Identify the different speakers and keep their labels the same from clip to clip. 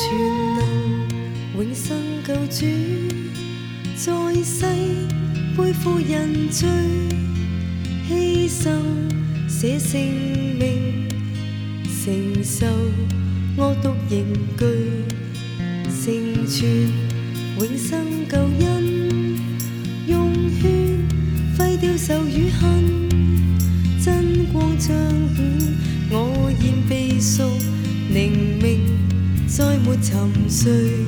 Speaker 1: to 主在世背负人罪，牺牲写性命，承受恶毒刑具，成全永生救恩。用血挥掉仇与恨，真光彰显，我现被赎，灵命再没沉睡。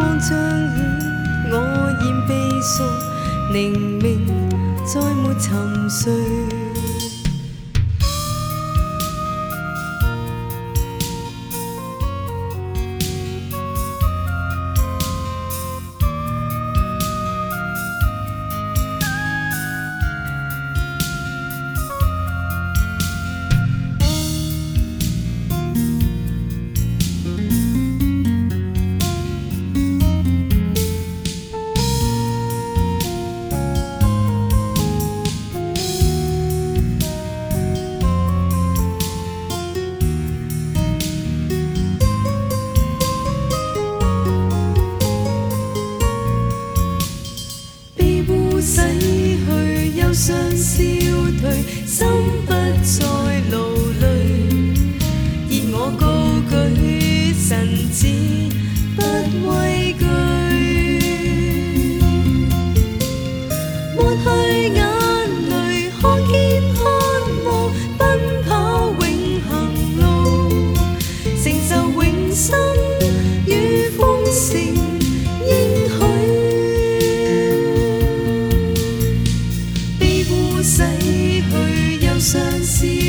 Speaker 1: 光像雨，我已悲慘，宁明再没沉睡。相思